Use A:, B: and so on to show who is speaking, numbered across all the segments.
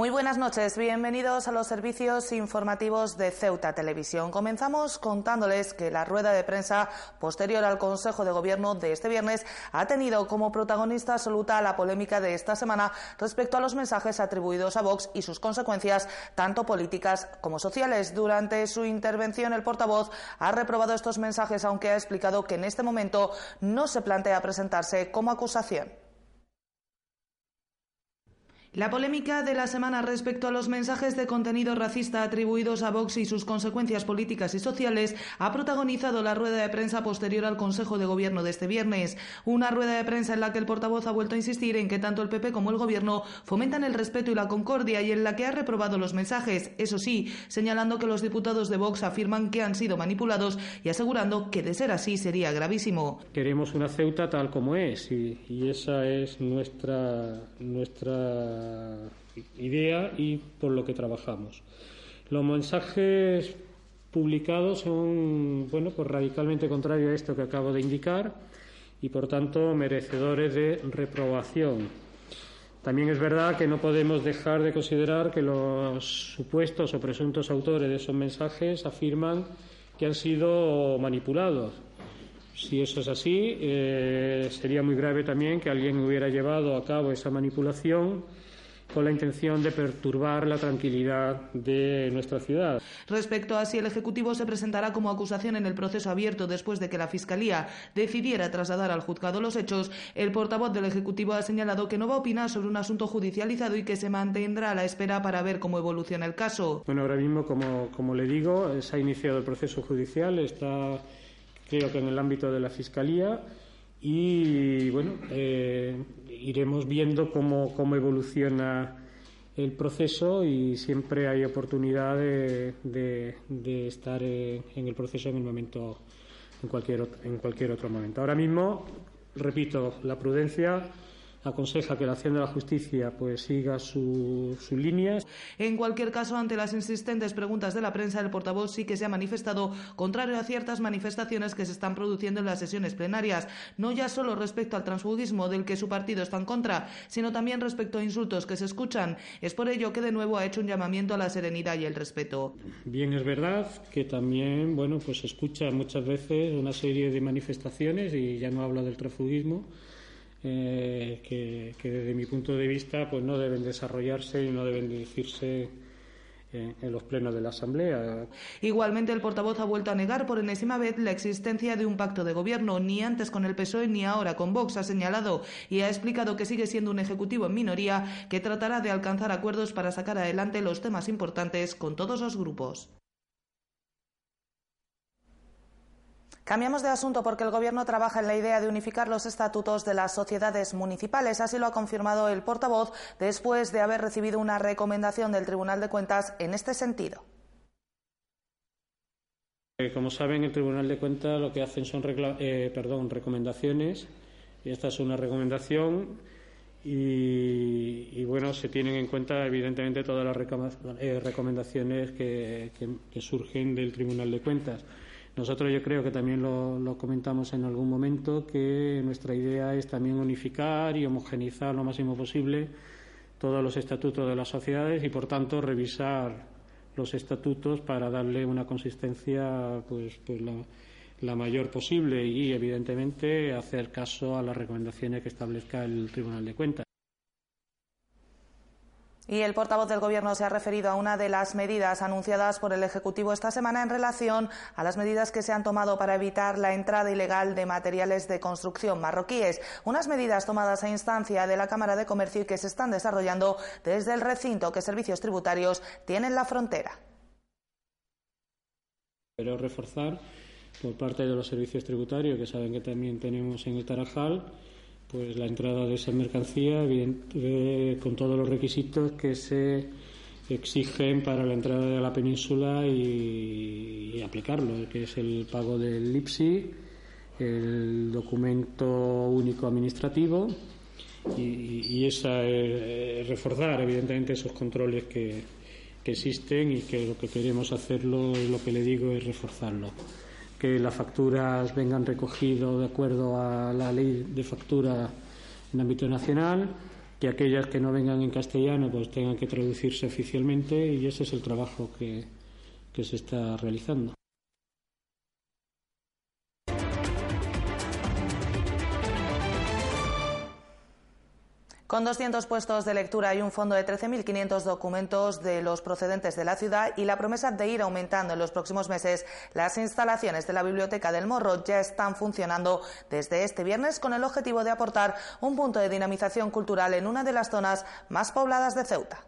A: Muy buenas noches, bienvenidos a los servicios informativos de Ceuta Televisión. Comenzamos contándoles que la rueda de prensa posterior al Consejo de Gobierno de este viernes ha tenido como protagonista absoluta la polémica de esta semana respecto a los mensajes atribuidos a Vox y sus consecuencias, tanto políticas como sociales. Durante su intervención, el portavoz ha reprobado estos mensajes, aunque ha explicado que en este momento no se plantea presentarse como acusación. La polémica de la semana respecto a los mensajes de contenido racista atribuidos a Vox y sus consecuencias políticas y sociales ha protagonizado la rueda de prensa posterior al Consejo de Gobierno de este viernes. Una rueda de prensa en la que el portavoz ha vuelto a insistir en que tanto el PP como el Gobierno fomentan el respeto y la concordia y en la que ha reprobado los mensajes. Eso sí, señalando que los diputados de Vox afirman que han sido manipulados y asegurando que de ser así sería gravísimo.
B: Queremos una Ceuta tal como es y, esa es nuestra nuestra idea y por lo que trabajamos. Los mensajes publicados son bueno, pues radicalmente contrarios a esto que acabo de indicar y por tanto merecedores de reprobación. También es verdad que no podemos dejar de considerar que los supuestos o presuntos autores de esos mensajes afirman que han sido manipulados. Si eso es así, eh, sería muy grave también que alguien hubiera llevado a cabo esa manipulación con la intención de perturbar la tranquilidad de nuestra ciudad.
A: Respecto a si el Ejecutivo se presentará como acusación en el proceso abierto después de que la Fiscalía decidiera trasladar al juzgado los hechos, el portavoz del Ejecutivo ha señalado que no va a opinar sobre un asunto judicializado y que se mantendrá a la espera para ver cómo evoluciona el caso.
B: Bueno, ahora mismo, como, como le digo, se ha iniciado el proceso judicial, está creo que en el ámbito de la Fiscalía y bueno, eh, iremos viendo cómo, cómo, evoluciona el proceso y siempre hay oportunidad de, de, estar en, el proceso en el momento en cualquier en cualquier otro momento. Ahora mismo, repito, la prudencia aconseja que la acción de la justicia pues siga su, su línea.
A: En cualquier caso, ante las insistentes preguntas de la prensa, el portavoz sí que se ha manifestado contrario a ciertas manifestaciones que se están produciendo en las sesiones plenarias, no ya solo respecto al transfugismo del que su partido está en contra, sino también respecto a insultos que se escuchan. Es por ello que de nuevo ha hecho un llamamiento a la serenidad y el respeto.
B: Bien, es verdad que también, bueno, pues se escucha muchas veces una serie de manifestaciones y ya no hablo del transfugismo eh, que, desde mi punto de vista pues no deben desarrollarse y no deben decirse eh, en los plenos de la Asamblea.
A: Igualmente, el portavoz ha vuelto a negar por enésima vez la existencia de un pacto de gobierno, ni antes con el PSOE ni ahora con Vox, ha señalado y ha explicado que sigue siendo un ejecutivo en minoría que tratará de alcanzar acuerdos para sacar adelante los temas importantes con todos los grupos. Cambiamos de asunto porque el Gobierno trabaja en la idea de unificar los estatutos de las sociedades municipales. Así lo ha confirmado el portavoz después de haber recibido una recomendación del Tribunal de Cuentas en este sentido.
B: Eh, como saben, el Tribunal de Cuentas lo que hacen son eh, recomendaciones. Y esta es una recomendación y, bueno, se tienen en cuenta evidentemente todas las eh, recomendaciones que surgen del Tribunal de Cuentas. Nosotros yo creo que también lo, comentamos en algún momento, que nuestra idea es también unificar y homogeneizar lo máximo posible todos los estatutos de las sociedades y, por tanto, revisar los estatutos para darle una consistencia pues, pues la, la mayor posible y, evidentemente, hacer caso a las recomendaciones que establezca el Tribunal de Cuentas.
A: Y el portavoz del Gobierno se ha referido a una de las medidas anunciadas por el Ejecutivo esta semana en relación a las medidas que se han tomado para evitar la entrada ilegal de materiales de construcción marroquíes. Unas medidas tomadas a instancia de la Cámara de Comercio y que se están desarrollando desde el recinto que servicios tributarios tienen la frontera.
B: Pero reforzar por parte de los servicios tributarios, que saben que también tenemos en el Tarajal, pues la entrada de esa mercancía con todos los requisitos que se exigen para la entrada de la península y, aplicarlo, que es el pago del IPSI, el documento único administrativo y, esa eh, reforzar evidentemente esos controles que, que existen y que lo que queremos hacerlo, lo que le digo, es reforzarlo que las facturas vengan recogidas de acuerdo a la ley de factura en ámbito nacional, que aquellas que no vengan en castellano pues tengan que traducirse oficialmente y ese es el trabajo que, que se está realizando.
A: Con 200 puestos de lectura y un fondo de 13.500 documentos de los procedentes de la ciudad y la promesa de ir aumentando en los próximos meses, las instalaciones de la Biblioteca del Morro ya están funcionando desde este viernes con el objetivo de aportar un punto de dinamización cultural en una de las zonas más pobladas de Ceuta.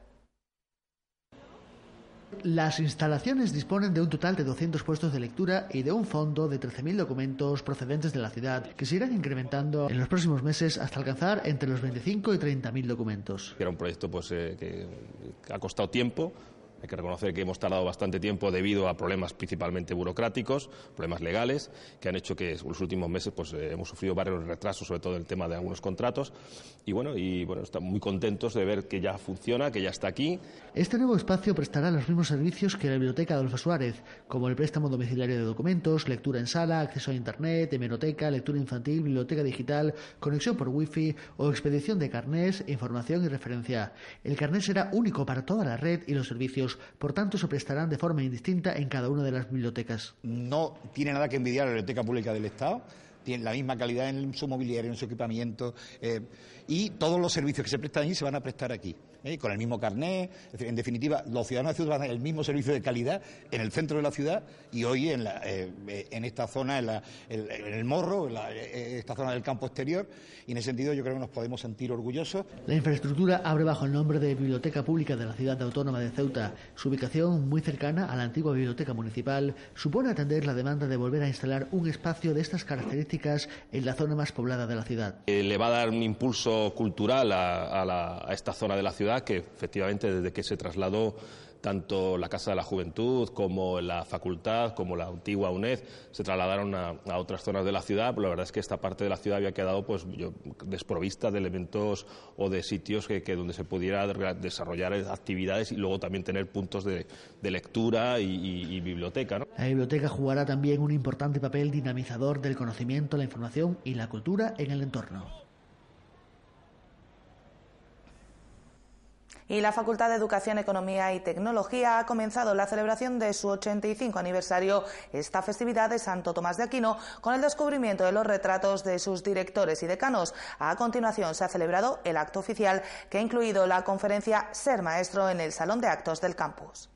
C: Las instalaciones disponen de un total de 200 puestos de lectura y de un fondo de 13.000 documentos procedentes de la ciudad, que se irán incrementando en los próximos meses hasta alcanzar entre los 25 y 30.000 documentos.
D: Era un proyecto pues, eh, que ha costado tiempo, hay que reconocer que hemos tardado bastante tiempo debido a problemas principalmente burocráticos, problemas legales, que han hecho que en los últimos meses pues, eh, hemos sufrido varios retrasos, sobre todo en el tema de algunos contratos. Y bueno, y bueno, estamos muy contentos de ver que ya funciona, que ya está aquí.
C: Este nuevo espacio prestará los mismos servicios que la Biblioteca Adolfo Suárez, como el préstamo domiciliario de documentos, lectura en sala, acceso a Internet, hemeroteca, lectura infantil, biblioteca digital, conexión por Wi-Fi o expedición de carnés, información y referencia. El carnet será único para toda la red y los servicios por tanto se prestarán de forma indistinta en cada una de las bibliotecas.
E: No tiene nada que envidiar a la Biblioteca Pública del Estado, tiene la misma calidad en su mobiliario, en su equipamiento, eh, y todos los servicios que se prestan allí se van a prestar aquí. ¿eh? con el mismo carné. En definitiva, los ciudadanos de ciudad van a tener el mismo servicio de calidad en el centro de la ciudad y hoy en, eh, esta zona, en, el Morro, en esta zona del campo exterior. Y en ese sentido yo creo que nos podemos sentir orgullosos.
C: La infraestructura abre bajo el nombre de Biblioteca Pública de la Ciudad Autónoma de Ceuta. Su ubicación, muy cercana a la antigua Biblioteca Municipal, supone atender la demanda de volver a instalar un espacio de estas características en la zona más poblada de la ciudad.
D: le va a dar un impulso cultural a esta zona de la ciudad que efectivamente desde que se trasladó tanto la Casa de la Juventud como la facultad, como la antigua UNED, se trasladaron a, otras zonas de la ciudad, pero la verdad es que esta parte de la ciudad había quedado pues, desprovista de elementos o de sitios que, donde se pudiera desarrollar actividades y luego también tener puntos de, lectura y, biblioteca.
C: La biblioteca jugará también un importante papel dinamizador del conocimiento, la información y la cultura en el entorno.
A: Y la Facultad de Educación, Economía y Tecnología ha comenzado la celebración de su 85 aniversario, esta festividad de Santo Tomás de Aquino, con el descubrimiento de los retratos de sus directores y decanos. A continuación se ha celebrado el acto oficial que ha incluido la conferencia Ser Maestro en el Salón de Actos del campus.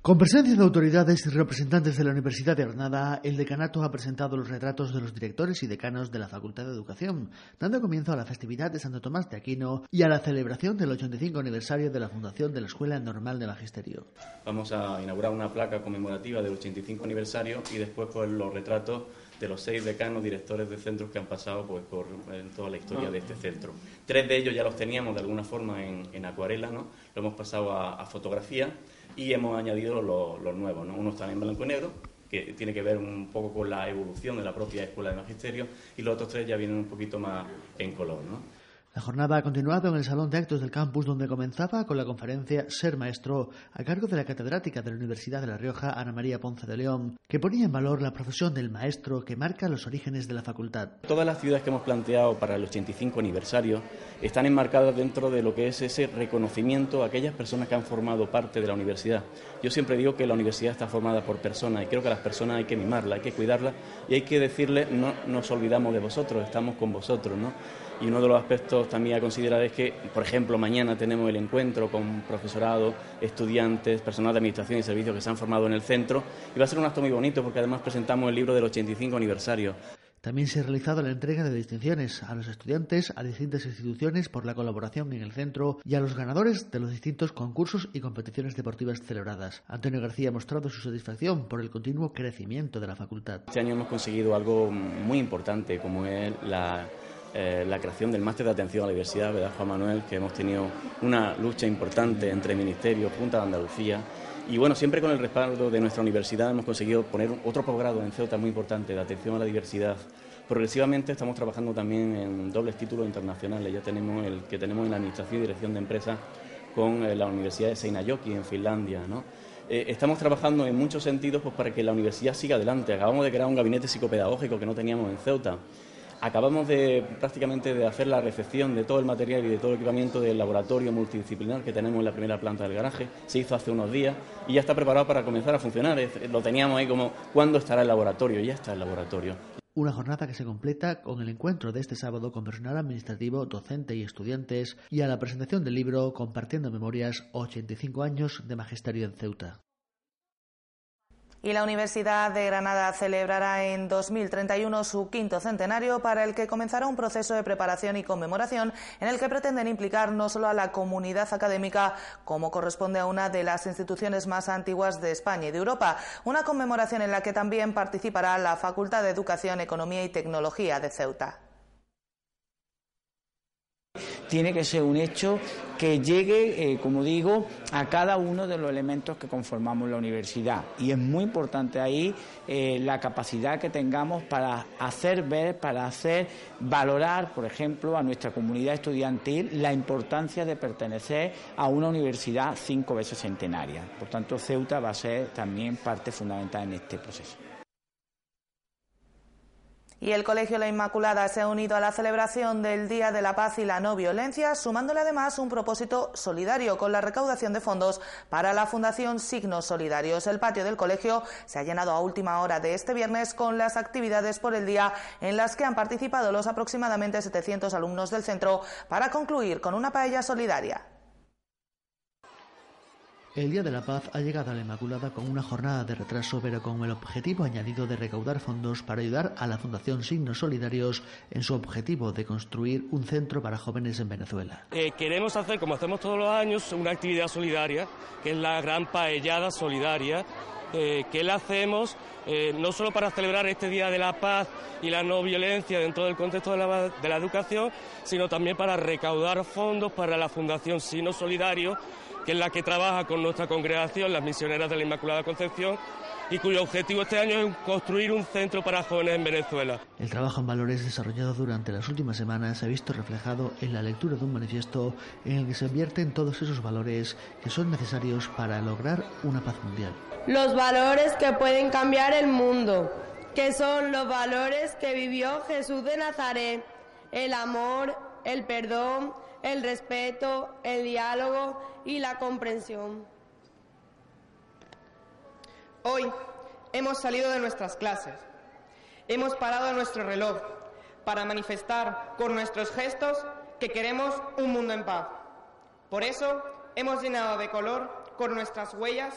C: Con presencia de autoridades y representantes de la Universidad de Granada, el decanato ha presentado los retratos de los directores y decanos de la Facultad de Educación, dando comienzo a la festividad de Santo Tomás de Aquino y a la celebración del 85 aniversario de la fundación de la Escuela Normal de Magisterio.
F: Vamos a inaugurar una placa conmemorativa del 85 aniversario y después pues, los retratos de los seis decanos directores de centros que han pasado pues, por en toda la historia de este centro. Tres de ellos ya los teníamos de alguna forma en, acuarela, ¿no? lo hemos pasado a fotografía y hemos añadido los, nuevos. ¿no? Uno está en blanco y negro, que tiene que ver un poco con la evolución de la propia escuela de magisterio, y los otros tres ya vienen un poquito más en color. ¿no?
C: La jornada ha continuado en el Salón de Actos del campus, donde comenzaba con la conferencia Ser Maestro, a cargo de la catedrática de la Universidad de La Rioja, Ana María Ponce de León, que ponía en valor la profesión del maestro que marca los orígenes de la facultad.
F: Todas las ciudades que hemos planteado para el 85 aniversario están enmarcadas dentro de lo que es ese reconocimiento a aquellas personas que han formado parte de la universidad. Yo siempre digo que la universidad está formada por personas y creo que a las personas hay que mimarlas, hay que cuidarlas y hay que decirles no nos olvidamos de vosotros, estamos con vosotros, ¿no? Y uno de los aspectos también a considerar es que, por ejemplo, mañana tenemos el encuentro con profesorado, estudiantes, personal de administración y servicios que se han formado en el centro y va a ser un acto muy bonito porque además presentamos el libro del 85 aniversario.
C: También se ha realizado la entrega de distinciones a los estudiantes, a distintas instituciones por la colaboración en el centro y a los ganadores de los distintos concursos y competiciones deportivas celebradas. Antonio García ha mostrado su satisfacción por el continuo crecimiento de la facultad.
F: Este año hemos conseguido algo muy importante como es la eh, la creación del máster de atención a la diversidad, ¿verdad, Juan Manuel? Que hemos tenido una lucha importante entre Ministerio, Junta de Andalucía. Y bueno, siempre con el respaldo de nuestra universidad hemos conseguido poner otro posgrado en Ceuta muy importante de atención a la diversidad. Progresivamente estamos trabajando también en dobles títulos internacionales. Ya tenemos el que tenemos en la Administración y Dirección de Empresas con eh, la Universidad de Seinäjoki en Finlandia. ¿no? Eh, estamos trabajando en muchos sentidos pues, para que la universidad siga adelante. Acabamos de crear un gabinete psicopedagógico que no teníamos en Ceuta. Acabamos de prácticamente de hacer la recepción de todo el material y de todo el equipamiento del laboratorio multidisciplinar que tenemos en la primera planta del garaje. Se hizo hace unos días y ya está preparado para comenzar a funcionar. Lo teníamos ahí como, ¿cuándo estará el laboratorio? Ya está el laboratorio.
C: Una jornada que se completa con el encuentro de este sábado con personal administrativo, docente y estudiantes y a la presentación del libro Compartiendo Memorias 85 años de Magisterio en Ceuta.
A: Y la Universidad de Granada celebrará en 2031 su quinto centenario para el que comenzará un proceso de preparación y conmemoración en el que pretenden implicar no solo a la comunidad académica como corresponde a una de las instituciones más antiguas de España y de Europa, una conmemoración en la que también participará la Facultad de Educación, Economía y Tecnología de Ceuta
G: tiene que ser un hecho que llegue, eh, como digo, a cada uno de los elementos que conformamos la universidad. Y es muy importante ahí eh, la capacidad que tengamos para hacer ver, para hacer valorar, por ejemplo, a nuestra comunidad estudiantil la importancia de pertenecer a una universidad cinco veces centenaria. Por tanto, Ceuta va a ser también parte fundamental en este proceso.
A: Y el Colegio La Inmaculada se ha unido a la celebración del Día de la Paz y la No Violencia, sumándole además un propósito solidario con la recaudación de fondos para la Fundación Signos Solidarios. El patio del colegio se ha llenado a última hora de este viernes con las actividades por el día en las que han participado los aproximadamente 700 alumnos del centro para concluir con una paella solidaria.
C: El Día de la Paz ha llegado a la Inmaculada con una jornada de retraso, pero con el objetivo añadido de recaudar fondos para ayudar a la Fundación Signos Solidarios en su objetivo de construir un centro para jóvenes en Venezuela.
H: Eh, queremos hacer, como hacemos todos los años, una actividad solidaria, que es la gran paellada solidaria, eh, que la hacemos eh, no solo para celebrar este Día de la Paz y la no violencia dentro del contexto de la, de la educación, sino también para recaudar fondos para la Fundación Signos Solidarios que es la que trabaja con nuestra congregación, las misioneras de la Inmaculada Concepción, y cuyo objetivo este año es construir un centro para jóvenes en Venezuela.
C: El trabajo en valores desarrollado durante las últimas semanas se ha visto reflejado en la lectura de un manifiesto en el que se advierten todos esos valores que son necesarios para lograr una paz mundial.
I: Los valores que pueden cambiar el mundo, que son los valores que vivió Jesús de Nazaret, el amor, el perdón, el respeto, el diálogo y la comprensión.
J: Hoy hemos salido de nuestras clases, hemos parado nuestro reloj para manifestar con nuestros gestos que queremos un mundo en paz. Por eso hemos llenado de color con nuestras huellas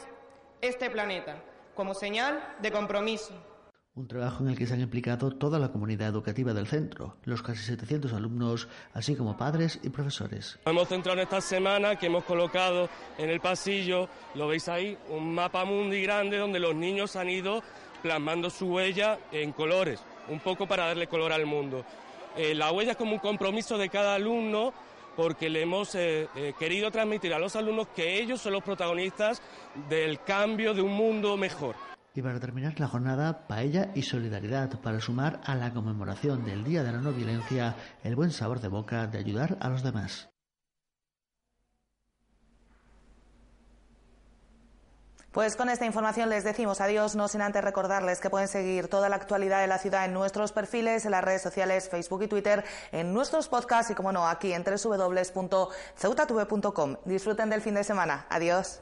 J: este planeta como señal de compromiso
C: un trabajo en el que se han implicado toda la comunidad educativa del centro, los casi 700 alumnos, así como padres y profesores.
H: Hemos centrado en esta semana que hemos colocado en el pasillo, lo veis ahí, un mapa mundi grande donde los niños han ido plasmando su huella en colores, un poco para darle color al mundo. Eh, la huella es como un compromiso de cada alumno porque le hemos eh, eh, querido transmitir a los alumnos que ellos son los protagonistas del cambio de un mundo mejor.
C: Y para terminar la jornada, paella y solidaridad para sumar a la conmemoración del Día de la No Violencia el buen sabor de boca de ayudar a los demás.
A: Pues con esta información les decimos adiós, no sin antes recordarles que pueden seguir toda la actualidad de la ciudad en nuestros perfiles, en las redes sociales, Facebook y Twitter, en nuestros podcasts y, como no, aquí en www.ceutatv.com. Disfruten del fin de semana. Adiós.